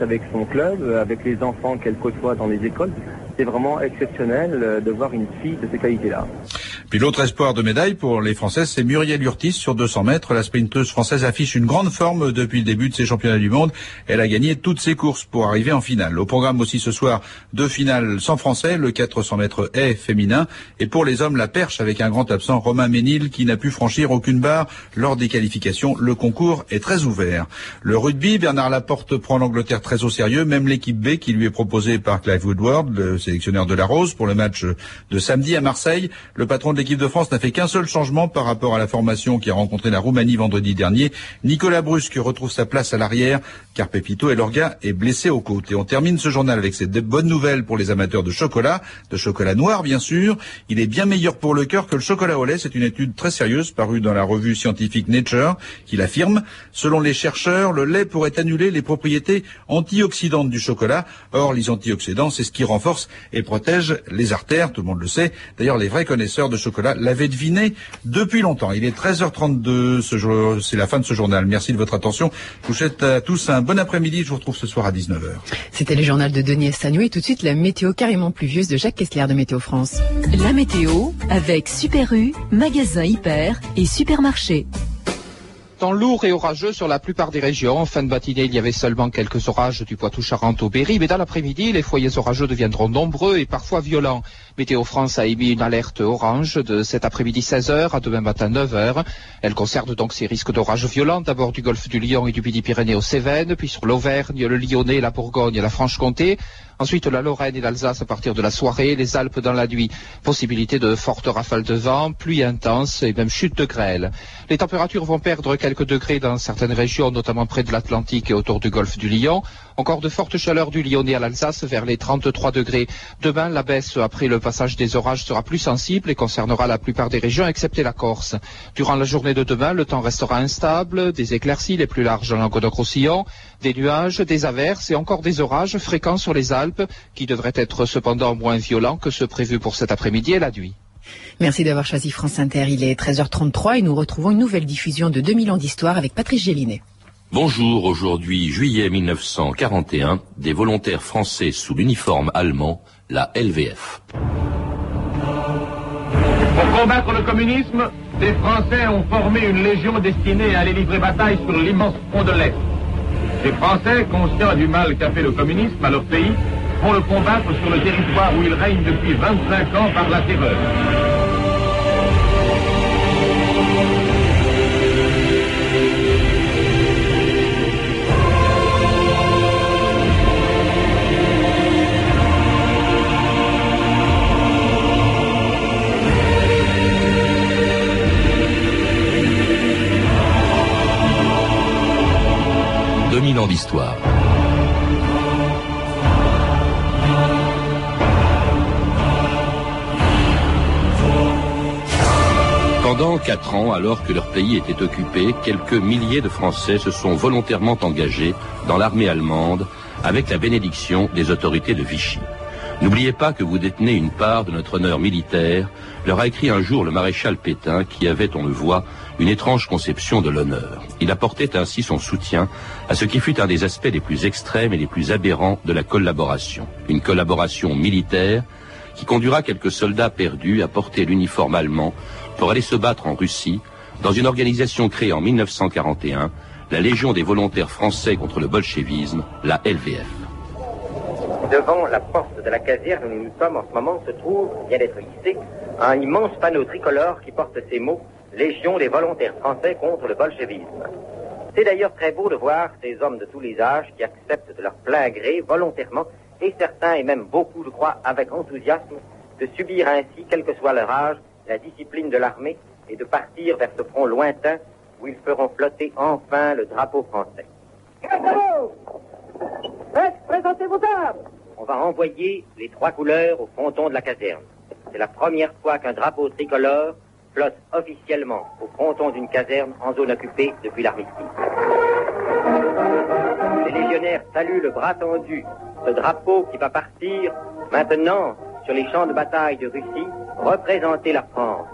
avec son club, avec les enfants qu'elle côtoie dans les écoles. C'est vraiment exceptionnel de voir une fille de ces qualités-là. Puis l'autre espoir de médaille pour les Françaises, c'est Muriel Urtis sur 200 mètres. La sprinteuse française affiche une grande forme depuis le début de ses championnats du monde. Elle a gagné toutes ses courses pour arriver en finale. Au programme aussi ce soir, deux finales sans français, le 400 mètres est féminin. Et pour les hommes, la perche avec un grand absent, Romain Ménil, qui n'a pu franchir aucune barre lors des qualifications. Le concours est très ouvert. Le rugby, Bernard Laporte prend l'Angleterre très au sérieux, même l'équipe B qui lui est proposée par Clive Woodward, le sélectionneur de la Rose, pour le match de samedi à Marseille. Le patron l'équipe de France n'a fait qu'un seul changement par rapport à la formation qui a rencontré la Roumanie vendredi dernier. Nicolas Brusque retrouve sa place à l'arrière car Pepito et Lorga est blessé aux côtes. Et on termine ce journal avec cette bonne nouvelle pour les amateurs de chocolat, de chocolat noir bien sûr. Il est bien meilleur pour le cœur que le chocolat au lait. C'est une étude très sérieuse parue dans la revue scientifique Nature qui l'affirme. Selon les chercheurs, le lait pourrait annuler les propriétés antioxydantes du chocolat. Or, les antioxydants, c'est ce qui renforce et protège les artères, tout le monde le sait. D'ailleurs, les vrais connaisseurs de chocolat l'avaient deviné depuis longtemps. Il est 13h32, ce c'est la fin de ce journal. Merci de votre attention. Je vous souhaite à tous un bon après-midi. Je vous retrouve ce soir à 19h. C'était le journal de Denis Estagnou et tout de suite la météo carrément pluvieuse de Jacques Kessler de Météo France. La météo avec Super U, magasin hyper et supermarché. Temps lourd et orageux sur la plupart des régions. En fin de matinée, il y avait seulement quelques orages du Poitou-Charentes au Berry, mais dans l'après-midi, les foyers orageux deviendront nombreux et parfois violents. Météo France a émis une alerte orange de cet après-midi 16h à demain matin 9h. Elle concerne donc ces risques d'orages violents, d'abord du golfe du Lion et du Midi-Pyrénées aux Cévennes, puis sur l'Auvergne, le Lyonnais, la Bourgogne et la Franche-Comté. Ensuite, la Lorraine et l'Alsace à partir de la soirée, les Alpes dans la nuit. Possibilité de fortes rafales de vent, pluie intense et même chute de grêle. Les températures vont perdre quelques degrés dans certaines régions, notamment près de l'Atlantique et autour du golfe du Lion. Encore de fortes chaleurs du Lyonnais à l'Alsace vers les 33 degrés. Demain, la baisse après le passage des orages sera plus sensible et concernera la plupart des régions excepté la Corse. Durant la journée de demain, le temps restera instable, des éclaircies les plus larges en Languedoc-Roussillon, des nuages, des averses et encore des orages fréquents sur les Alpes qui devraient être cependant moins violents que ceux prévus pour cet après-midi et la nuit. Merci d'avoir choisi France Inter. Il est 13h33 et nous retrouvons une nouvelle diffusion de 2000 ans d'histoire avec Patrice Gélinet. Bonjour, aujourd'hui juillet 1941, des volontaires français sous l'uniforme allemand, la LVF. Pour combattre le communisme, les Français ont formé une légion destinée à aller livrer bataille sur l'immense front de l'Est. Les Français, conscients du mal qu'a fait le communisme à leur pays, vont le combattre sur le territoire où il règne depuis 25 ans par la terreur. Alors que leur pays était occupé, quelques milliers de Français se sont volontairement engagés dans l'armée allemande avec la bénédiction des autorités de Vichy. N'oubliez pas que vous détenez une part de notre honneur militaire, leur a écrit un jour le maréchal Pétain qui avait, on le voit, une étrange conception de l'honneur. Il apportait ainsi son soutien à ce qui fut un des aspects les plus extrêmes et les plus aberrants de la collaboration. Une collaboration militaire qui conduira quelques soldats perdus à porter l'uniforme allemand pour aller se battre en Russie dans une organisation créée en 1941, la Légion des volontaires français contre le bolchevisme, la LVF. Devant la porte de la caserne où nous sommes en ce moment se trouve, vient d'être hissé, un immense panneau tricolore qui porte ces mots Légion des volontaires français contre le bolchevisme. C'est d'ailleurs très beau de voir ces hommes de tous les âges qui acceptent de leur plein gré, volontairement, et certains, et même beaucoup, je crois, avec enthousiasme, de subir ainsi, quel que soit leur âge, la discipline de l'armée et de partir vers ce front lointain où ils feront flotter enfin le drapeau français. Présentez vos armes On va envoyer les trois couleurs au fronton de la caserne. C'est la première fois qu'un drapeau tricolore flotte officiellement au fronton d'une caserne en zone occupée depuis l'armistice. Les légionnaires saluent le bras tendu, ce drapeau qui va partir maintenant sur les champs de bataille de Russie, représenter la France.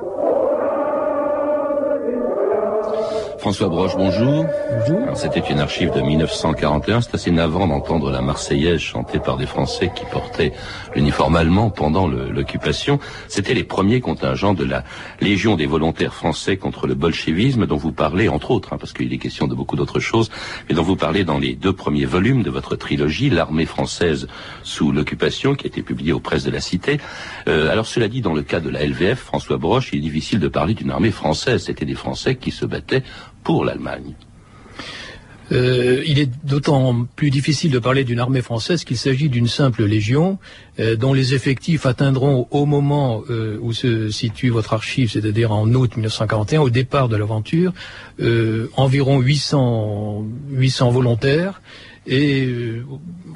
François Broche, bonjour. Bonjour. C'était une archive de 1941. C'est assez navrant d'entendre la Marseillaise chantée par des Français qui portaient l'uniforme allemand pendant l'occupation. C'était les premiers contingents de la Légion des volontaires français contre le bolchevisme dont vous parlez, entre autres, hein, parce qu'il est question de beaucoup d'autres choses, mais dont vous parlez dans les deux premiers volumes de votre trilogie, L'armée française sous l'occupation, qui a été publiée aux presses de la Cité. Euh, alors cela dit, dans le cas de la LVF, François Broche, il est difficile de parler d'une armée française. C'était des Français qui se battaient pour l'Allemagne. Euh, il est d'autant plus difficile de parler d'une armée française qu'il s'agit d'une simple légion euh, dont les effectifs atteindront au moment euh, où se situe votre archive, c'est-à-dire en août 1941, au départ de l'aventure, environ 800, 800 volontaires. Et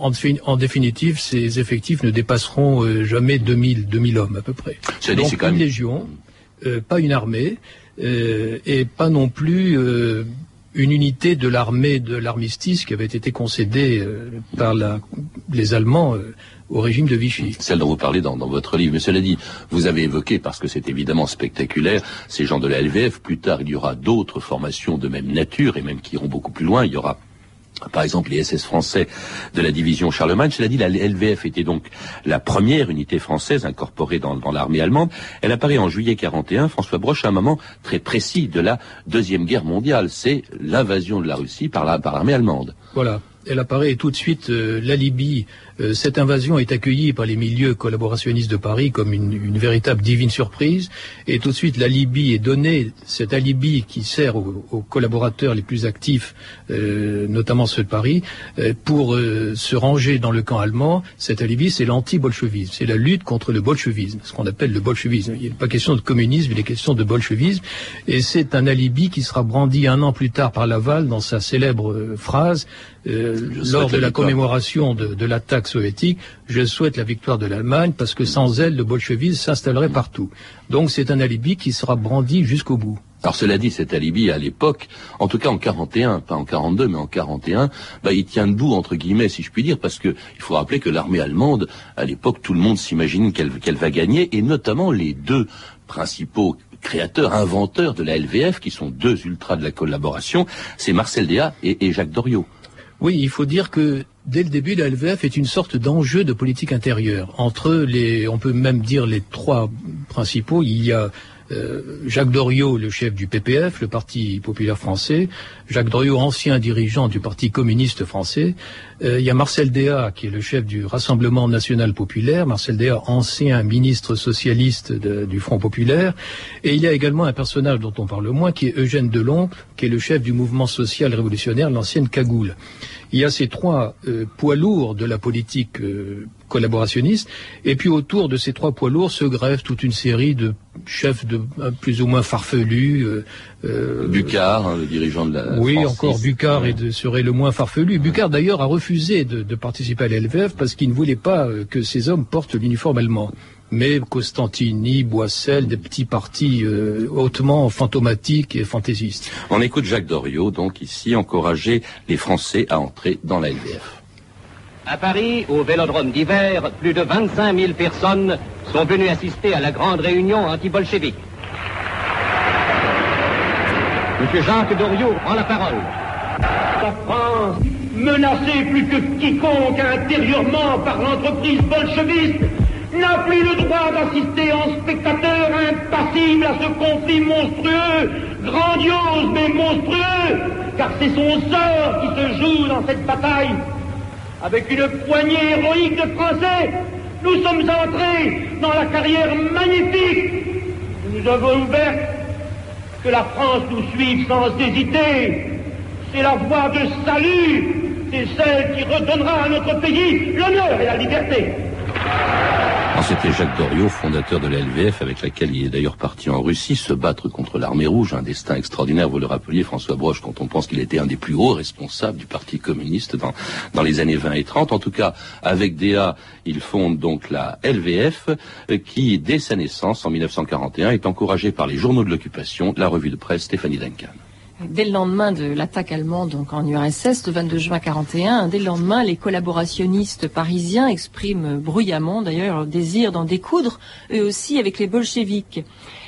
en, en, définitive, ces effectifs ne dépasseront jamais 2000, 2000 hommes à peu près. C'est Donc une légion, pas une armée. Euh, et pas non plus euh, une unité de l'armée de l'armistice qui avait été concédée euh, par les Allemands au régime de Vichy. Celle dont vous parlez dans, dans, votre livre. Mais cela dit, vous avez évoqué, parce que c'est évidemment spectaculaire, ces gens de la LVF. Plus tard, il y aura d'autres formations de même nature et même qui iront beaucoup plus loin. Il y aura par exemple les SS français de la division Charlemagne. Cela dit, la LVF était donc la première unité française incorporée dans, l'armée allemande. Elle apparaît en juillet 41, François Broche, à un moment très précis de la Deuxième Guerre mondiale. C'est l'invasion de la Russie par l'armée allemande. Voilà elle apparaît tout de suite euh, la Libye. Euh, cette invasion est accueillie par les milieux collaborationnistes de Paris comme une, véritable divine surprise. Et tout de suite, la Libye est donnée, cet alibi qui sert aux, collaborateurs les plus actifs, euh, notamment ceux de Paris, pour se ranger dans le camp allemand. Cet alibi, c'est l'anti-bolchevisme. C'est la lutte contre le bolchevisme, ce qu'on appelle le bolchevisme. Il n'est pas question de communisme, il est question de bolchevisme. Et c'est un alibi qui sera brandi un an plus tard par Laval dans sa célèbre phrase euh, lors de la, commémoration de, l'attaque soviétique, je souhaite la victoire de l'Allemagne parce que sans elle, le bolchevisme s'installerait partout. Donc c'est un alibi qui sera brandi jusqu'au bout. Alors cela dit, cet alibi à l'époque, en tout cas en 41, pas en 42, mais en 41, bah, il tient debout entre guillemets, si je puis dire, parce que il faut rappeler que l'armée allemande, à l'époque, tout le monde s'imagine qu'elle va gagner, et notamment les deux principaux créateurs, inventeurs de la LVF, qui sont deux ultras de la collaboration, c'est Marcel Déat et Jacques Doriot. Oui, il faut dire que dès le début, la LVF est une sorte d'enjeu de politique intérieure. Entre les, on peut même dire les trois principaux, il y a euh, Jacques Doriot, le chef du PPF, le Parti populaire français, Jacques Doriot, ancien dirigeant du Parti communiste français, il y a Marcel Déat, qui est le chef du Rassemblement national populaire, Marcel Déat, ancien ministre socialiste du Front populaire, et il y a également un personnage dont on parle moins, qui est Eugène Deloncle, qui est le chef du mouvement social révolutionnaire, l'ancienne Cagoule il y a ces trois euh, poids lourds de la politique euh, collaborationniste, et puis autour de ces trois poids lourds se grève toute une série de chefs de plus ou moins farfelus. Euh, Bucard, hein, le dirigeant de la. Oui, encore Bucard serait le moins farfelu. Bucard d'ailleurs a refusé de, de participer à l'LVF parce qu'il ne voulait pas que ces hommes portent l'uniforme allemand mais Costantini, Boissel, des petits partis euh, hautement fantomatiques et fantaisistes. On écoute Jacques Doriot, donc ici, encourager les Français à entrer dans la LVF. À Paris, au Vélodrome d'hiver, plus de 25 000 personnes sont venues assister à la grande réunion anti-bolchevique. Monsieur Jacques Doriot prend la parole. La France, menacée plus que quiconque intérieurement par l'entreprise bolcheviste, n'a plus le droit d'assister en spectateur impassible à ce conflit monstrueux, grandiose mais monstrueux, car c'est son sort qui se joue dans cette bataille. Avec une poignée héroïque de Français, nous sommes entrés dans la carrière magnifique que nous avons ouverte. Que la France nous suive sans hésiter. C'est la voie de salut, c'est celle qui redonnera à notre pays l'honneur et la liberté. C'était Jacques Doriot, fondateur de la LVF, avec laquelle il est d'ailleurs parti en Russie se battre contre l'armée rouge, un destin extraordinaire, vous le rappeliez François Broche, quand on pense qu'il était un des plus hauts responsables du Parti communiste dans, dans les années 20 et 30. En tout cas, avec DA, il fonde donc la LVF, qui, dès sa naissance, en 1941, est encouragée par les journaux de l'occupation, la revue de presse Stéphanie Duncan. Dès le lendemain de l'attaque allemande donc en URSS, le 22 juin 41, dès le lendemain, les collaborationnistes parisiens expriment bruyamment d'ailleurs leur désir d'en découdre, eux aussi, avec les bolcheviks.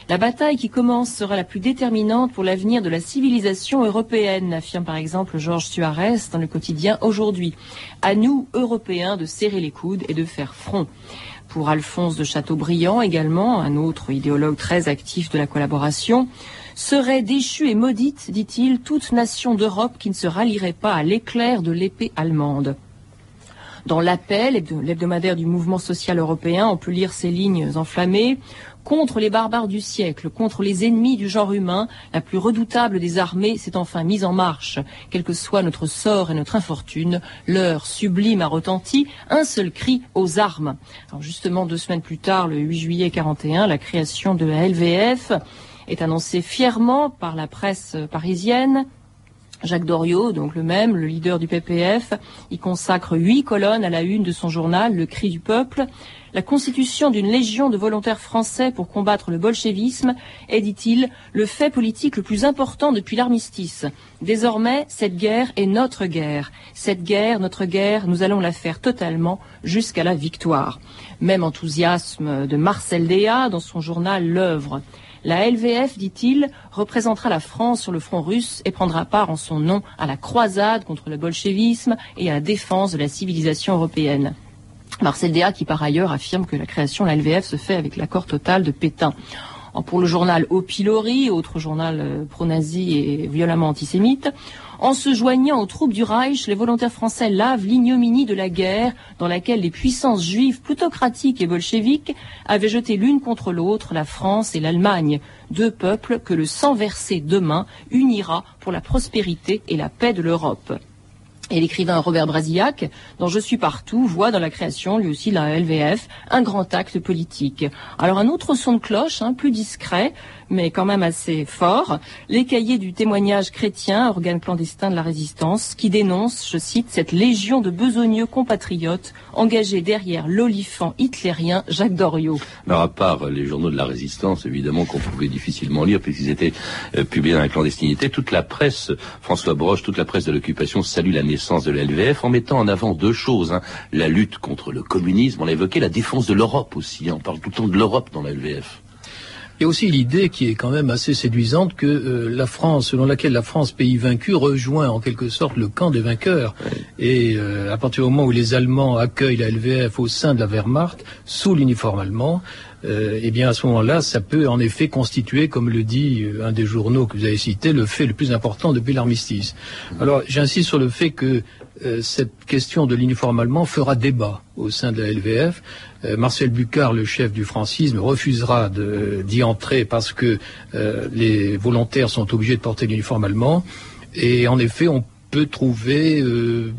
La bataille qui commence sera la plus déterminante pour l'avenir de la civilisation européenne, affirme par exemple Georges Suarez dans le quotidien Aujourd'hui. À nous, Européens, de serrer les coudes et de faire front. Pour Alphonse de Chateaubriand également, un autre idéologue très actif de la collaboration, serait déchue et maudite, dit-il, toute nation d'Europe qui ne se rallierait pas à l'éclair de l'épée allemande. Dans l'appel l'hebdomadaire du mouvement social européen, on peut lire ces lignes enflammées contre les barbares du siècle, contre les ennemis du genre humain, la plus redoutable des armées s'est enfin mise en marche. Quel que soit notre sort et notre infortune, l'heure sublime a retenti, un seul cri aux armes. Alors justement, deux semaines plus tard, le 8 juillet 41, la création de la LVF est annoncée fièrement par la presse parisienne. Jacques Doriot, donc le même, le leader du PPF, y consacre huit colonnes à la une de son journal, Le Cri du Peuple. La constitution d'une légion de volontaires français pour combattre le bolchevisme est, dit-il, le fait politique le plus important depuis l'armistice. Désormais, cette guerre est notre guerre. Cette guerre, notre guerre, nous allons la faire totalement jusqu'à la victoire. Même enthousiasme de Marcel Déat dans son journal L'œuvre. La LVF, dit-il, représentera la France sur le front russe et prendra part en son nom à la croisade contre le bolchevisme et à la défense de la civilisation européenne. Marcel Déat qui par ailleurs affirme que la création de la LVF se fait avec l'accord total de Pétain. Pour le journal Au autre journal euh, pro-nazi et violemment antisémite, en se joignant aux troupes du Reich, les volontaires français lavent l'ignominie de la guerre dans laquelle les puissances juives plutocratiques et bolcheviques avaient jeté l'une contre l'autre la France et l'Allemagne, deux peuples que le sang versé demain unira pour la prospérité et la paix de l'Europe. Et l'écrivain Robert Brasillac, dont Je suis partout, voit dans la création, lui aussi, de la LVF, un grand acte politique. Alors un autre son de cloche, hein, plus discret, mais quand même assez fort, les cahiers du témoignage chrétien, organe clandestin de la résistance, qui dénonce, je cite, cette légion de besogneux compatriotes engagés derrière l'olifant hitlérien Jacques Doriot. Alors à part les journaux de la résistance, évidemment, qu'on pouvait difficilement lire puisqu'ils étaient euh, publiés dans la clandestinité, toute la presse, François Broche, toute la presse de l'occupation salue la naissance de la LVF en mettant en avant deux choses. Hein. La lutte contre le communisme, on l'a évoqué, la défense de l'Europe aussi. Hein. On parle tout le temps de l'Europe dans la LVF. Il y a aussi l'idée qui est quand même assez séduisante que euh, la France, selon laquelle la France, pays vaincu, rejoint en quelque sorte le camp des vainqueurs. Et euh, à partir du moment où les Allemands accueillent la LVF au sein de la Wehrmacht, sous l'uniforme allemand, euh, eh bien à ce moment-là, ça peut en effet constituer, comme le dit un des journaux que vous avez cité, le fait le plus important depuis l'armistice. Alors j'insiste sur le fait que cette question de l'uniforme allemand fera débat au sein de la LVF. Euh, Marcel Bucard, le chef du francisme, refusera d'y entrer parce que euh, les volontaires sont obligés de porter l'uniforme allemand. Et en effet, on peut trouver euh,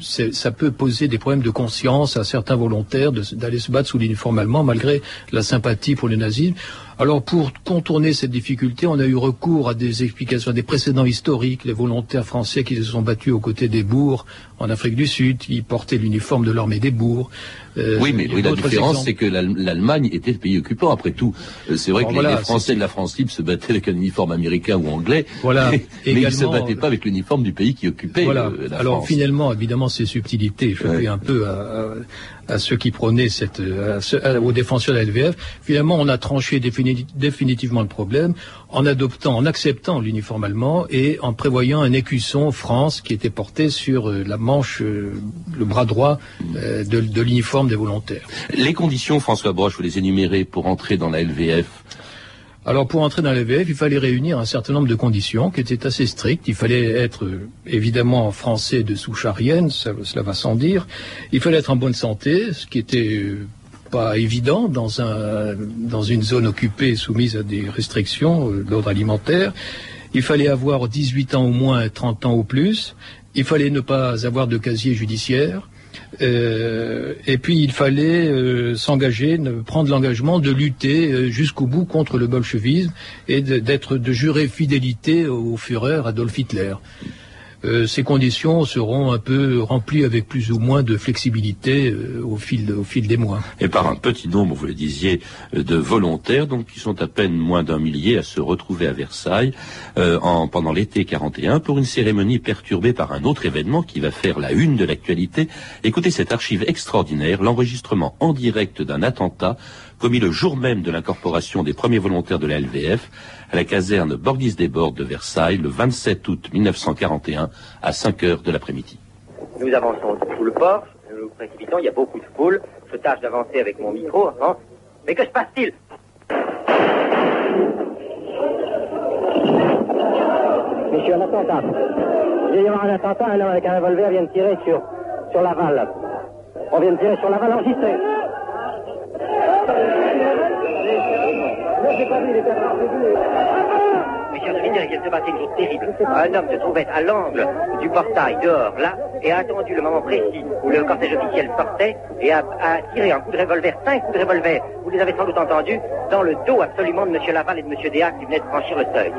ça peut poser des problèmes de conscience à certains volontaires d'aller se battre sous l'uniforme malgré la sympathie pour le nazisme. Alors pour contourner cette difficulté, on a eu recours à des explications, à des précédents historiques, les volontaires français qui se sont battus aux côtés des bourgs en Afrique du Sud, ils portaient l'uniforme de l'armée des bourgs. Euh, oui, mais la différence, c'est que l'Allemagne était le pays occupant. Après tout, euh, c'est vrai que les, Français de la France libre se battaient avec un uniforme américain ou anglais, voilà. mais, ils ne se battaient pas avec l'uniforme du pays qui occupait voilà. Euh, la Alors finalement, évidemment, ces subtilités, je fais un peu à, à ceux qui prônaient cette, à, aux défenseurs de la LVF. Finalement, on a tranché définitivement le problème en adoptant, en acceptant l'uniforme allemand et en prévoyant un écusson France qui était porté sur la manche, euh, le bras droit euh, de, de l'uniforme des volontaires. Les conditions, François Broche, vous les énumérez pour entrer dans la LVF alors pour entrer dans la LVF, il fallait réunir un certain nombre de conditions qui étaient assez strictes. Il fallait être évidemment français de souche arienne, cela va sans dire. Il fallait être en bonne santé, ce qui était pas évident dans, un, dans une zone occupée soumise à des restrictions euh, d'ordre alimentaire. Il fallait avoir 18 ans au moins, 30 ans au plus. Il fallait ne pas avoir de casier judiciaire. Euh, et puis il fallait euh, s'engager, prendre l'engagement de lutter euh, jusqu'au bout contre le bolchevisme et d'être de, jurer fidélité au Führer Adolf Hitler. Euh, ces conditions seront un peu remplies avec plus ou moins de flexibilité euh, au fil au fil des mois. Et par un petit nombre, vous le disiez, euh, de volontaires, donc qui sont à peine moins d'un millier à se retrouver à Versailles en, pendant l'été 41 pour une cérémonie perturbée par un autre événement qui va faire la une de l'actualité. Écoutez cette archive extraordinaire, l'enregistrement en direct d'un attentat commis le jour même de l'incorporation des premiers volontaires de la LVF à la caserne Borghese des Bordes de Versailles le 27 août 1941 à 5 heures de l'après-midi. Nous avançons sous le port, nous nous précipitons, il y a beaucoup de foule. Je tâche d'avancer avec mon micro. Hein. Mais que se passe-t-il? Monsieur, un attentat. Il vient y avoir un attentat, un homme avec un revolver vient de tirer sur, sur Laval. On vient de tirer sur Laval, enregistré. Monsieur Trinidad, il se une chose terrible. Un homme se trouvait à l'angle du portail, dehors, là, et a attendu le moment précis où le cortège officiel sortait et a, tiré un coup de revolver, cinq coups de revolver, vous les avez sans doute entendus, dans le dos absolument de Monsieur Laval et de Monsieur Déac qui venaient de franchir le seuil.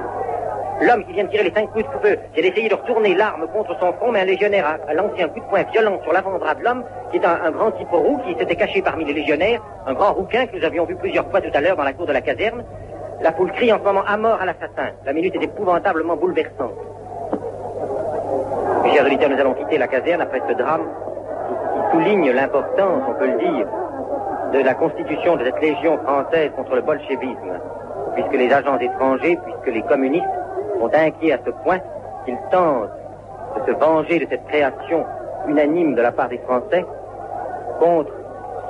L'homme qui vient de tirer les cinq coups de feu, a essayé de retourner l'arme contre son front, mais un légionnaire a, lancé un coup de poing violent sur l'avant-bras de l'homme, qui est un, grand type roux qui s'était caché parmi les légionnaires, un grand rouquin que nous avions vu plusieurs fois tout à l'heure dans la cour de la caserne. La foule crie en ce moment à mort à l'assassin. La minute est épouvantablement bouleversante. Mes chers auditeurs, nous allons quitter la caserne après ce drame qui souligne l'importance, on peut le dire, de la constitution de cette légion française contre le bolchevisme, puisque les agents étrangers, puisque les communistes sont inquiets à ce point qu'ils tentent de se venger de cette création unanime de la part des Français contre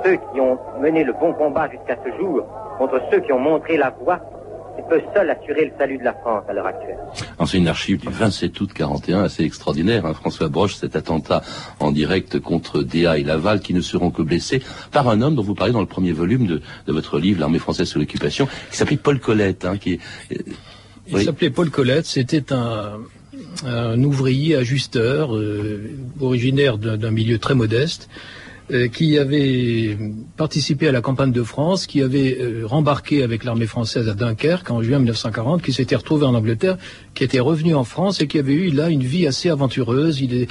ceux qui ont mené le bon combat jusqu'à ce jour, contre ceux qui ont montré la voie qui peut seul assurer le salut de la France à l'heure actuelle. C'est une archive du 27 août 41, assez extraordinaire. Hein, François Broche, cet attentat en direct contre Déa et Laval, qui ne seront que blessés par un homme dont vous parlez dans le premier volume de, de votre livre, L'armée française sous l'occupation, qui s'appelait Paul Colette. Hein, qui est, Il oui. s'appelait Paul Colette, c'était un, un, ouvrier ajusteur, euh, originaire d'un milieu très modeste, euh, qui avait participé à la campagne de France, qui avait euh, rembarqué avec l'armée française à Dunkerque en juin 1940, qui s'était retrouvé en Angleterre, qui était revenu en France et qui avait eu là une vie assez aventureuse. Il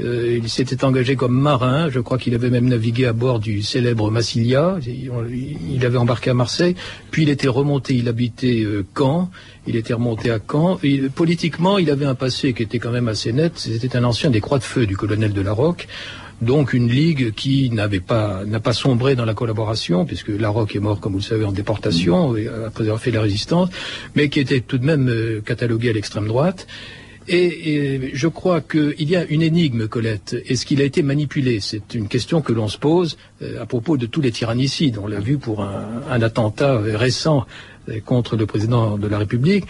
euh, il s'était engagé comme marin, je crois qu'il avait même navigué à bord du célèbre Massilia, il, avait embarqué à Marseille, puis il était remonté, il habitait euh, Caen, il était remonté à Caen, politiquement il avait un passé qui était quand même assez net, c'était un ancien des Croix de Feu du colonel de la Roque, donc une ligue qui n'avait pas n'a pas sombré dans la collaboration, puisque Larocque est mort, comme vous le savez, en déportation mmh. après avoir fait la résistance, mais qui était tout de même euh, catalogué à l'extrême droite. Et, et, je crois qu'il y a une énigme, Colette. Est-ce qu'il a été manipulé? C'est une question que l'on se pose euh, à propos de tous les tyrannicides. On l'a vu pour un, un attentat récent euh, contre le président de la République.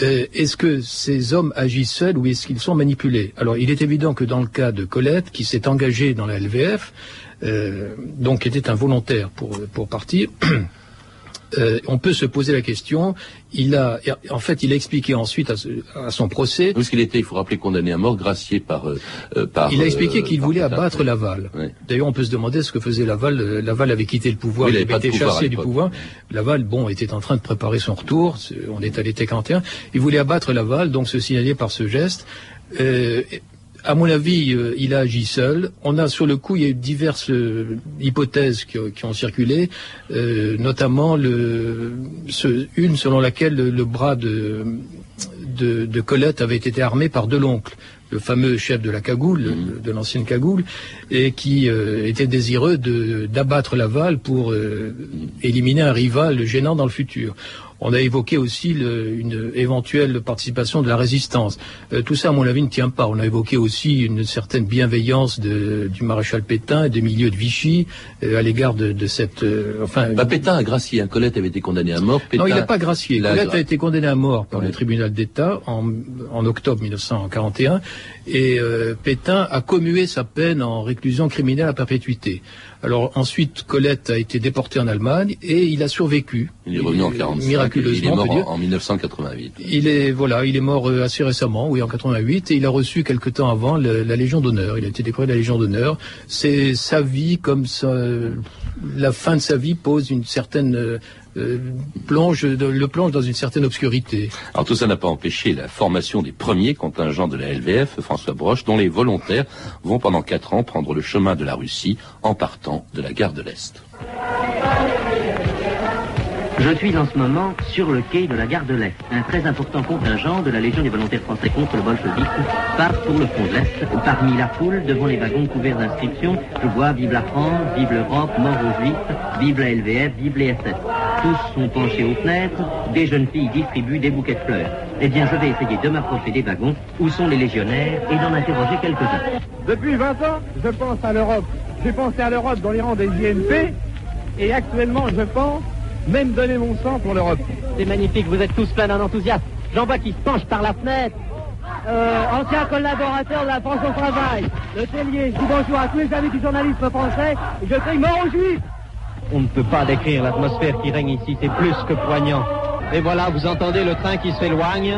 Euh, est-ce que ces hommes agissent seuls ou est-ce qu'ils sont manipulés? Alors, il est évident que dans le cas de Colette, qui s'est engagé dans la LVF, euh, donc était un volontaire pour, pour partir, euh, on peut se poser la question. Il a, en fait, il a expliqué ensuite à, ce, à son procès. Parce qu'il était, il faut rappeler, condamné à mort, gracié par. Euh, par il a expliqué qu'il voulait abattre Laval. Oui. D'ailleurs, on peut se demander ce que faisait Laval. Laval avait quitté le pouvoir, oui, il, il avait été chassé du pouvoir. pouvoir. Laval, bon, était en train de préparer son retour. On est à l'été 41. Il voulait abattre Laval, donc se signaler par ce geste. À mon avis, euh, il a agi seul. On a sur le coup, il y a eu diverses euh, hypothèses qui, qui, ont circulé, euh, notamment le, ce, une selon laquelle le, le bras de, de, de, Colette avait été armé par de l'oncle, le fameux chef de la cagoule, mmh. de l'ancienne cagoule, et qui était désireux d'abattre Laval pour éliminer un rival gênant dans le futur. On a évoqué aussi le, une éventuelle participation de la résistance. Euh, tout ça, à mon avis, ne tient pas. On a évoqué aussi une certaine bienveillance de, du maréchal Pétain et des milieux de Vichy euh, à l'égard de, de, cette... Euh, enfin, bah, Pétain a gracié. Hein. Colette avait été condamné à mort. Pétain, non, il n'a pas gracié. Colette a été condamné à mort par le tribunal d'État en, en, octobre 1941 et euh, Pétain a commué sa peine en réclusion criminelle à perpétuité. Alors ensuite, Colette a été déporté en Allemagne et il a survécu. Il est revenu en 45. miraculeusement. Il est mort en, en 1988. Il est voilà, il est mort euh, assez récemment, oui, en 88, et il a reçu quelque temps avant le- la Légion d'honneur. Il a été décoré de la Légion d'honneur. C'est sa vie comme ça, la fin de sa vie pose une certaine euh, plonge, le plonge dans une certaine obscurité. Alors tout ça n'a pas empêché la formation des premiers contingents de la LVF, François Broche, dont les volontaires vont pendant quatre ans prendre le chemin de la Russie en partant de la gare de l'Est. Je suis en ce moment sur le quai de la gare de l'Est. Un très important contingent de la Légion des volontaires français contre le bolchevisme part pour le front de l'Est. Parmi la foule, devant les wagons couverts d'inscriptions, je vois Vive la France, Vive l'Europe, Mort aux Juifs, Vive la LVF, Vive les SS. Tous sont penchés aux fenêtres, des jeunes filles distribuent des bouquets de fleurs. Eh bien, je vais essayer de m'approcher des wagons où sont les légionnaires et d'en interroger quelques-uns. Depuis 20 ans, je pense à l'Europe. J'ai pensé à l'Europe dans les rangs des INP et actuellement, je pense même donner mon sang pour l'Europe. C'est magnifique, vous êtes tous plein d'un enthousiasme. J'en vois qui se penche par la fenêtre. Euh, ancien collaborateur de la France au travail, le Tellier. Je dis bonjour à tous les amis du journalisme français. Et je crie mort aux juifs. On ne peut pas décrire l'atmosphère qui règne ici, c'est plus que poignant. Et voilà, vous entendez le train qui s'éloigne.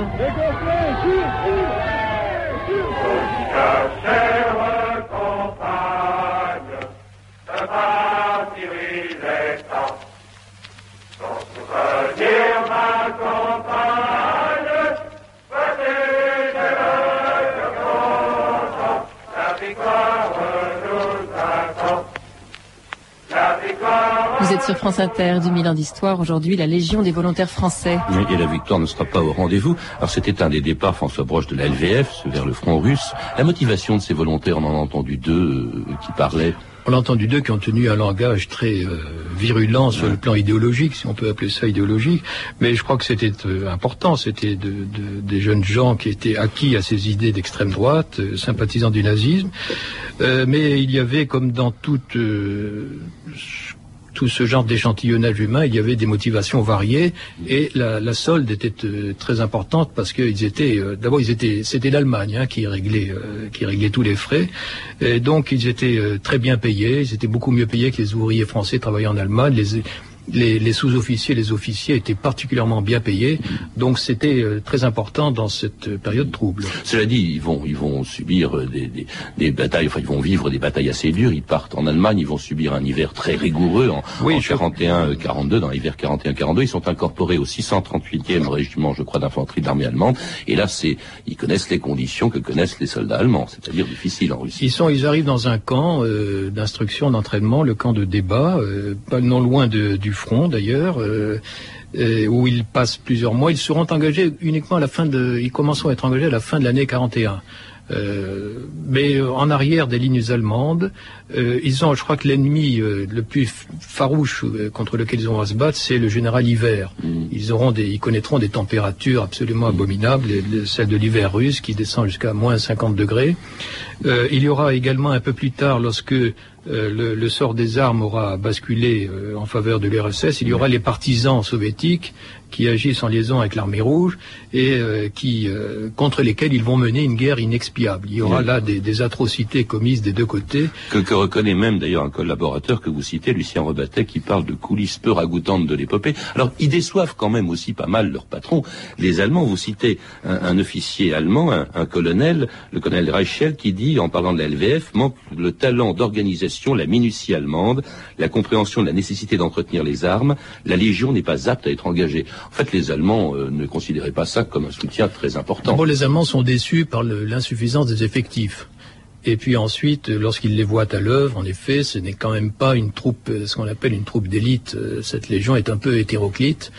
Êtes sur France Inter, 2000 ans d'histoire. Aujourd'hui, la Légion des volontaires français. Oui, Et la victoire ne sera pas au rendez-vous. Alors c'était un des départs, François Broche, de la LVF, vers le front russe. La motivation de ces volontaires, on en a entendu deux euh, qui parlaient. On a entendu deux qui ont tenu un langage très euh, virulent sur le plan idéologique, si on peut appeler ça idéologique. Mais je crois que c'était euh, important. C'était de, de- des jeunes gens qui étaient acquis à ces idées d'extrême droite, euh, sympathisants du nazisme. Euh, mais il y avait, comme dans toute euh, tout ce genre d'échantillonnage humain, il y avait des motivations variées et la, solde était euh, très importante parce qu'ils étaient euh, d'abord ils étaient c'était l'Allemagne hein, qui réglait euh, qui réglait tous les frais. Et donc ils étaient très bien payés, ils étaient beaucoup mieux payés que les ouvriers français travaillant en Allemagne, les, les sous-officiers, les officiers étaient particulièrement bien payés, donc c'était euh, très important dans cette euh, période trouble. Cela dit, ils vont, ils vont subir euh, des, des, des batailles, enfin ils vont vivre des batailles assez dures. Ils partent en Allemagne, ils vont subir un hiver très rigoureux en, Oui, en je- 41-42, dans l'hiver 41-42. Ils sont incorporés au 638e régiment, je crois, d'infanterie de l'armée allemande. Et là, c'est, ils connaissent les conditions que connaissent les soldats allemands, c'est-à-dire difficiles en Russie. Ils sont, ils arrivent dans un camp euh, d'instruction, d'entraînement, le camp de débat, euh, pas non loin de- du front d'ailleurs, euh, euh, où ils passent plusieurs mois. Ils seront engagés uniquement à la fin de, ils commenceront à être engagés à la fin de l'année 41. Euh, mais en arrière des lignes allemandes, euh, ils ont, je crois que l'ennemi euh, le plus farouche contre lequel ils ont à se battre, c'est le général hiver. Ils auront des, ils connaîtront des températures absolument abominables, les- les- celles de l'hiver russe qui descend jusqu'à moins 50 degrés. Il y aura également un peu plus tard, lorsque euh, le, sort des armes aura basculé euh, en faveur de l'URSS, il y aura les partisans soviétiques qui agissent en liaison avec l'armée rouge et euh, qui euh, contre lesquels ils vont mener une guerre inexpiable. Il y aura Oui. là des, des atrocités commises des deux côtés. Que, que reconnaît même d'ailleurs un collaborateur que vous citez, Lucien Rebattet, qui parle de coulisses peu ragoûtantes de l'épopée. Alors, ils déçoivent quand même aussi pas mal leur patron. Les Allemands, vous citez un, un officier allemand, un, un colonel, le colonel Reichel, qui dit, en parlant de la LVF, manque le talent d'organisation, la minutie allemande, la compréhension de la nécessité d'entretenir les armes. La Légion n'est pas apte à être engagée. En fait, les Allemands euh, ne considéraient pas ça comme un soutien très important. Bon, les Allemands sont déçus par l'insuffisance des effectifs. Et puis ensuite, lorsqu'ils les voient à l'œuvre, en effet, ce n'est quand même pas une troupe, euh, ce qu'on appelle une troupe d'élite. Euh, Cette légion est un peu hétéroclite.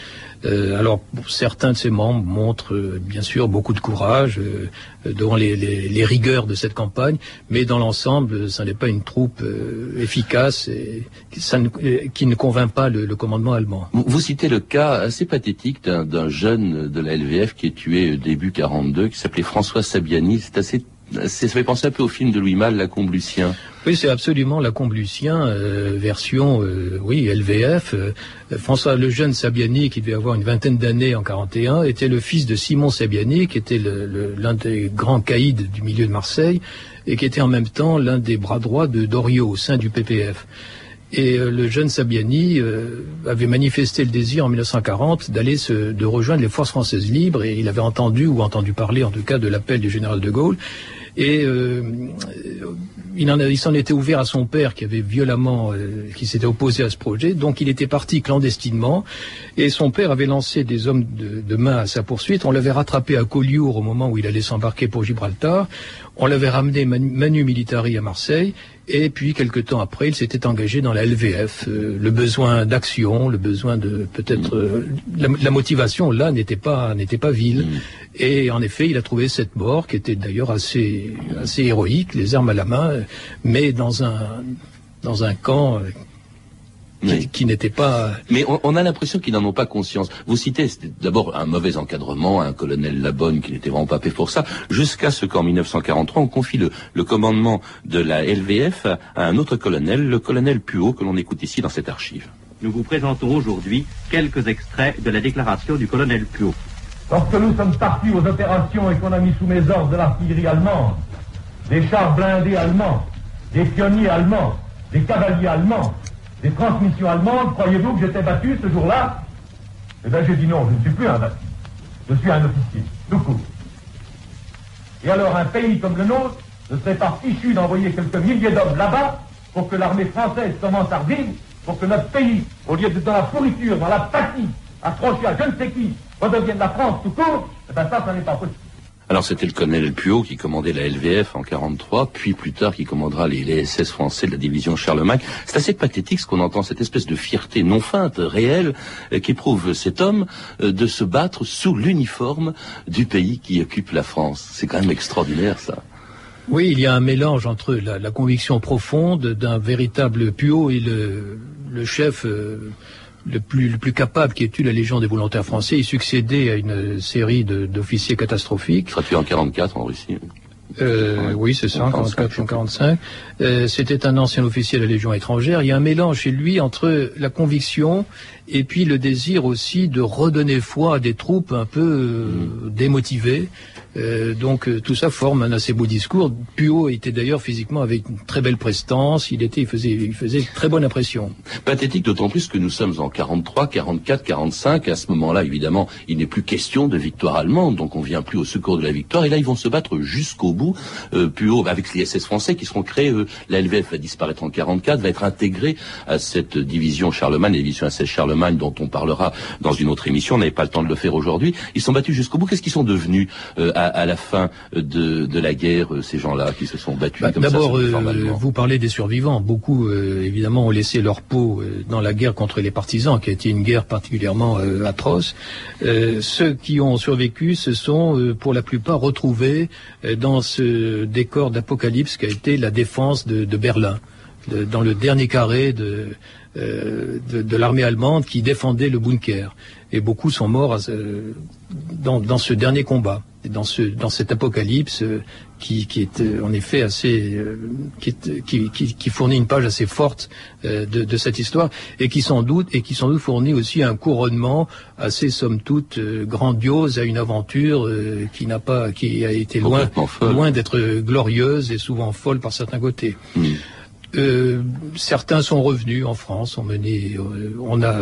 Euh, alors, certains de ses membres montrent euh, bien sûr beaucoup de courage euh, devant les, les- les rigueurs de cette campagne, mais dans l'ensemble, ce n'est pas une troupe efficace et ça ne- qui ne convainc pas le, le commandement allemand. Vous, citez le cas assez pathétique d'un jeune de la LVF qui est tué début 42, qui s'appelait François Sabiani. C'est assez- ça fait penser un peu au film de Louis Malle, La Combe Lucien. Oui, c'est absolument la Comblucien, euh, version, euh, oui, LVF. Euh, François le jeune Sabiani, qui devait avoir une vingtaine d'années en 41, était le fils de Simon Sabiani, qui était l'un des grands caïds du milieu de Marseille, et qui était en même temps l'un des bras droits de Doriot au sein du PPF. Et euh, le jeune Sabiani euh, avait manifesté le désir en 1940 d'aller de rejoindre les forces françaises libres et il avait entendu ou entendu parler en tout cas de l'appel du général de Gaulle. Et euh, il, s'en était ouvert à son père qui avait violemment, euh, qui s'était opposé à ce projet. Donc il était parti clandestinement et son père avait lancé des hommes de, de main à sa poursuite. On l'avait rattrapé à Collioure au moment où il allait s'embarquer pour Gibraltar. On l'avait ramené manu, militari à Marseille. Et puis, quelque temps après, il s'était engagé dans la LVF. Euh, le besoin d'action, le besoin de peut-être euh, la, la motivation là n'était pas n'était pas vile. Et en effet, il a trouvé cette mort qui était d'ailleurs assez assez héroïque, les armes à la main, euh, mais dans un dans un camp euh, qui, qui n'était pas Mais on, on a l'impression qu'ils n'en ont pas conscience. Vous citez c'était d'abord un mauvais encadrement, un colonel Labonne qui n'était vraiment pas fait pour ça, jusqu'à ce qu'en 1943 on confie le, le commandement de la LVF à, à un autre colonel, le colonel Puot, que l'on écoute ici dans cette archive. Nous vous présentons aujourd'hui quelques extraits de la déclaration du colonel Puot. Lorsque nous sommes partis aux opérations et qu'on a mis sous mes ordres de l'artillerie allemande, des chars blindés allemands, des pionniers allemands, des cavaliers allemands, des transmissions allemandes, croyez-vous que j'étais battu ce jour-là Eh bien j'ai dit non, je ne suis plus un battu. Je suis un officier, tout court. Et alors un pays comme le nôtre ne serait pas fichu d'envoyer quelques milliers d'hommes là-bas pour que l'armée française commence à revivre, pour que notre pays, au lieu d'être dans la pourriture, dans la patie, accroché à je ne sais qui, redevienne la France tout court, eh bien ça, ça n'est pas possible. Alors c'était le colonel Puot qui commandait la LVF en 43, puis plus tard qui commandera les, SS français de la division Charlemagne. C'est assez pathétique ce qu'on entend, cette espèce de fierté non feinte, réelle, euh, qu'éprouve cet homme euh, de se battre sous l'uniforme du pays qui occupe la France. C'est quand même extraordinaire ça. Oui, il y a un mélange entre la, conviction profonde d'un véritable puot et le, le chef euh, le, plus, le plus capable qui ait eu la Légion des volontaires français. Il succédait à une série d'officiers catastrophiques. Il sera tué en 44 en Russie. Euh, oui, c'est ça, en 44 ou 45. Euh, C'était un ancien officier de la Légion étrangère. Il y a un mélange chez lui entre la conviction et puis le désir aussi de redonner foi à des troupes un peu euh, démotivées. Euh, donc euh, tout ça forme un assez beau discours. Puot était d'ailleurs physiquement avec une très belle prestance. Il était, il faisait, il faisait très bonne impression. Pathétique d'autant plus que nous sommes en 43, 44, 45. À ce moment-là, évidemment, il n'est plus question de victoire allemande, donc on vient plus au secours de la victoire. Et là, ils vont se battre jusqu'au bout. Euh, Puot, avec les SS français qui seront créés, eux, la LVF va disparaître en 44, va être intégrée à cette division Charlemagne, la division SS Charlemagne, dont on parlera dans une autre émission. On n'avait pas le temps de le faire aujourd'hui. Ils sont battus jusqu'au bout. Qu'est-ce qu'ils sont devenus euh, à, à la fin de, de la guerre, euh, ces gens-là qui se sont battus Bah, comme ça D'abord, euh, vous parlez des survivants. Beaucoup, euh, évidemment, ont laissé leur peau euh, dans la guerre contre les partisans, qui a été une guerre particulièrement euh, atroce. Euh, ceux qui ont survécu se sont, euh, pour la plupart, retrouvés dans ce décor d'apocalypse qu'a été la défense de, de Berlin, dans le dernier carré de, euh, de, de l'armée allemande qui défendait le bunker. Et beaucoup sont morts à ce- dans, dans ce dernier combat, dans, ce, dans cet apocalypse euh, qui, qui est euh, en effet assez, euh, qui, est- qui, qui, qui fournit une page assez forte euh, de, de cette histoire et qui sans doute et qui sans doute fournit aussi un couronnement assez somme toute euh, grandiose à une aventure euh, qui n'a pas, qui a été loin, loin d'être glorieuse et souvent folle par certains côtés. Euh, certains sont revenus en France, ont mené, euh, on a,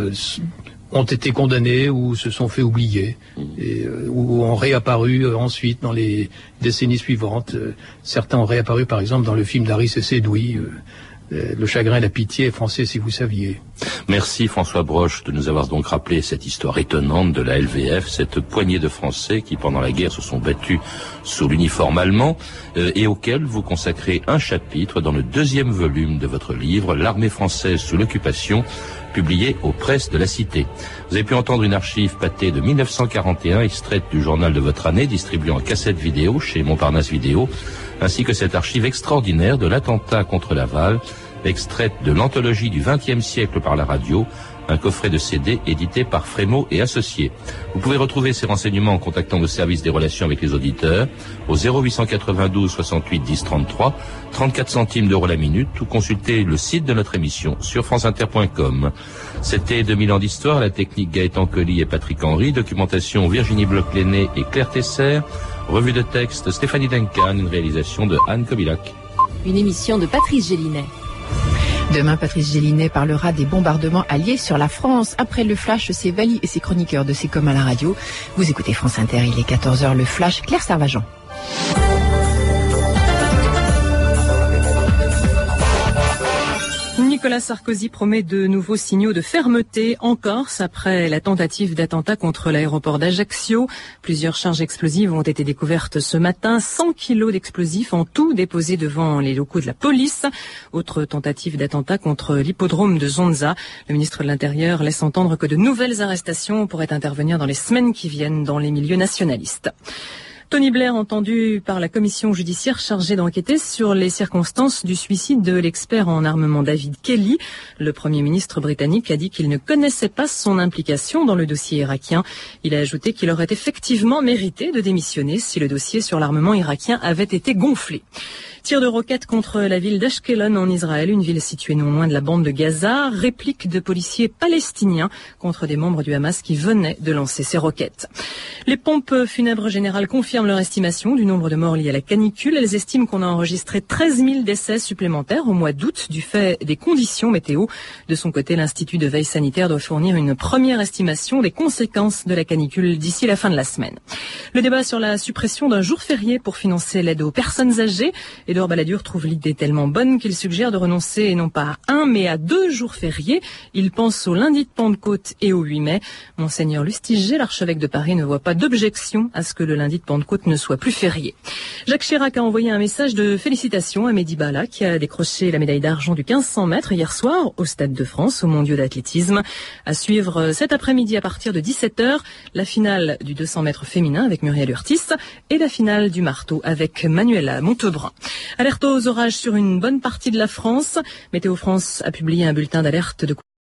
ont été condamnés ou se sont fait oublier, et, euh, ou ont réapparu ensuite dans les décennies suivantes. Certains ont réapparu, par exemple, dans le film d'Aris et Sédoui, euh, euh, Le chagrin et la pitié français, si vous saviez. Merci François Broche de nous avoir donc rappelé cette histoire étonnante de la LVF, cette poignée de Français qui pendant la guerre se sont battus sous l'uniforme allemand euh, et auquel vous consacrez un chapitre dans le deuxième volume de votre livre L'armée française sous l'occupation, publié aux presses de la Cité. Vous avez pu entendre une archive pâtée de 1941 extraite du journal de votre année distribuée en cassette vidéo chez Montparnasse Vidéo ainsi que cette archive extraordinaire de l'attentat contre Laval extraite de l'anthologie du XXe siècle par la radio, un coffret de CD édité par Frémaux et Associés. Vous pouvez retrouver ces renseignements en contactant le service des relations avec les auditeurs au 0892 68 10 33, 34 centimes d'euros la minute ou consulter le site de notre émission sur franceinter.com. C'était 2000 ans d'histoire, la technique Gaëtan Colli et Patrick Henry, documentation Virginie Bloch-Léné et Claire Tesser, revue de texte Stéphanie Duncan, une réalisation de Anne Kobilac. Une émission de Patrice Gélinet. Demain, Patrice Gélinet parlera des bombardements alliés sur la France. Après le flash, c'est Vali et ses chroniqueurs de C'est comme à la radio. Vous écoutez France Inter, il est 14h, le flash, Claire Servageant. Nicolas Sarkozy promet de nouveaux signaux de fermeté en Corse après la tentative d'attentat contre l'aéroport d'Ajaccio. Plusieurs charges explosives ont été découvertes ce matin. 100 kilos d'explosifs en tout déposés devant les locaux de la police. Autre tentative d'attentat contre l'hippodrome de Zonza. Le ministre de l'Intérieur laisse entendre que de nouvelles arrestations pourraient intervenir dans les semaines qui viennent dans les milieux nationalistes. Tony Blair, entendu par la commission judiciaire chargée d'enquêter sur les circonstances du suicide de l'expert en armement David Kelly. Le Premier ministre britannique a dit qu'il ne connaissait pas son implication dans le dossier irakien. Il a ajouté qu'il aurait effectivement mérité de démissionner si le dossier sur l'armement irakien avait été gonflé. Tir de roquettes contre la ville d'Ashkelon en Israël, une ville située non loin de la bande de Gaza. Réplique de policiers palestiniens contre des membres du Hamas qui venaient de lancer ces roquettes. Les pompes funèbres générales confirment leur estimation du nombre de morts liés à la canicule. Elles estiment qu'on a enregistré 13 000 décès supplémentaires au mois d'août du fait des conditions météo. De son côté, l'Institut de veille sanitaire doit fournir une première estimation des conséquences de la canicule d'ici la fin de la semaine. Le débat sur la suppression d'un jour férié pour financer l'aide aux personnes âgées Edouard Balladur trouve l'idée tellement bonne qu'il suggère de renoncer non pas à un mais à deux jours fériés. Il pense au lundi de Pentecôte et au 8 mai. Monseigneur Lustiger, l'archevêque de Paris, ne voit pas d'objection à ce que le lundi de Pentecôte ne soit plus. Jacques Chirac a envoyé un message de félicitations à Mehdi Bala qui a décroché la médaille d'argent du 1500 mètres hier soir au Stade de France au Mondiaux d'athlétisme. À suivre cet après-midi à partir de 17h, la finale du 200 mètres féminin avec Muriel Urtis et la finale du marteau avec Manuela Montebrun. Alerte aux orages sur une bonne partie de la France. Météo France a publié un bulletin d'alerte de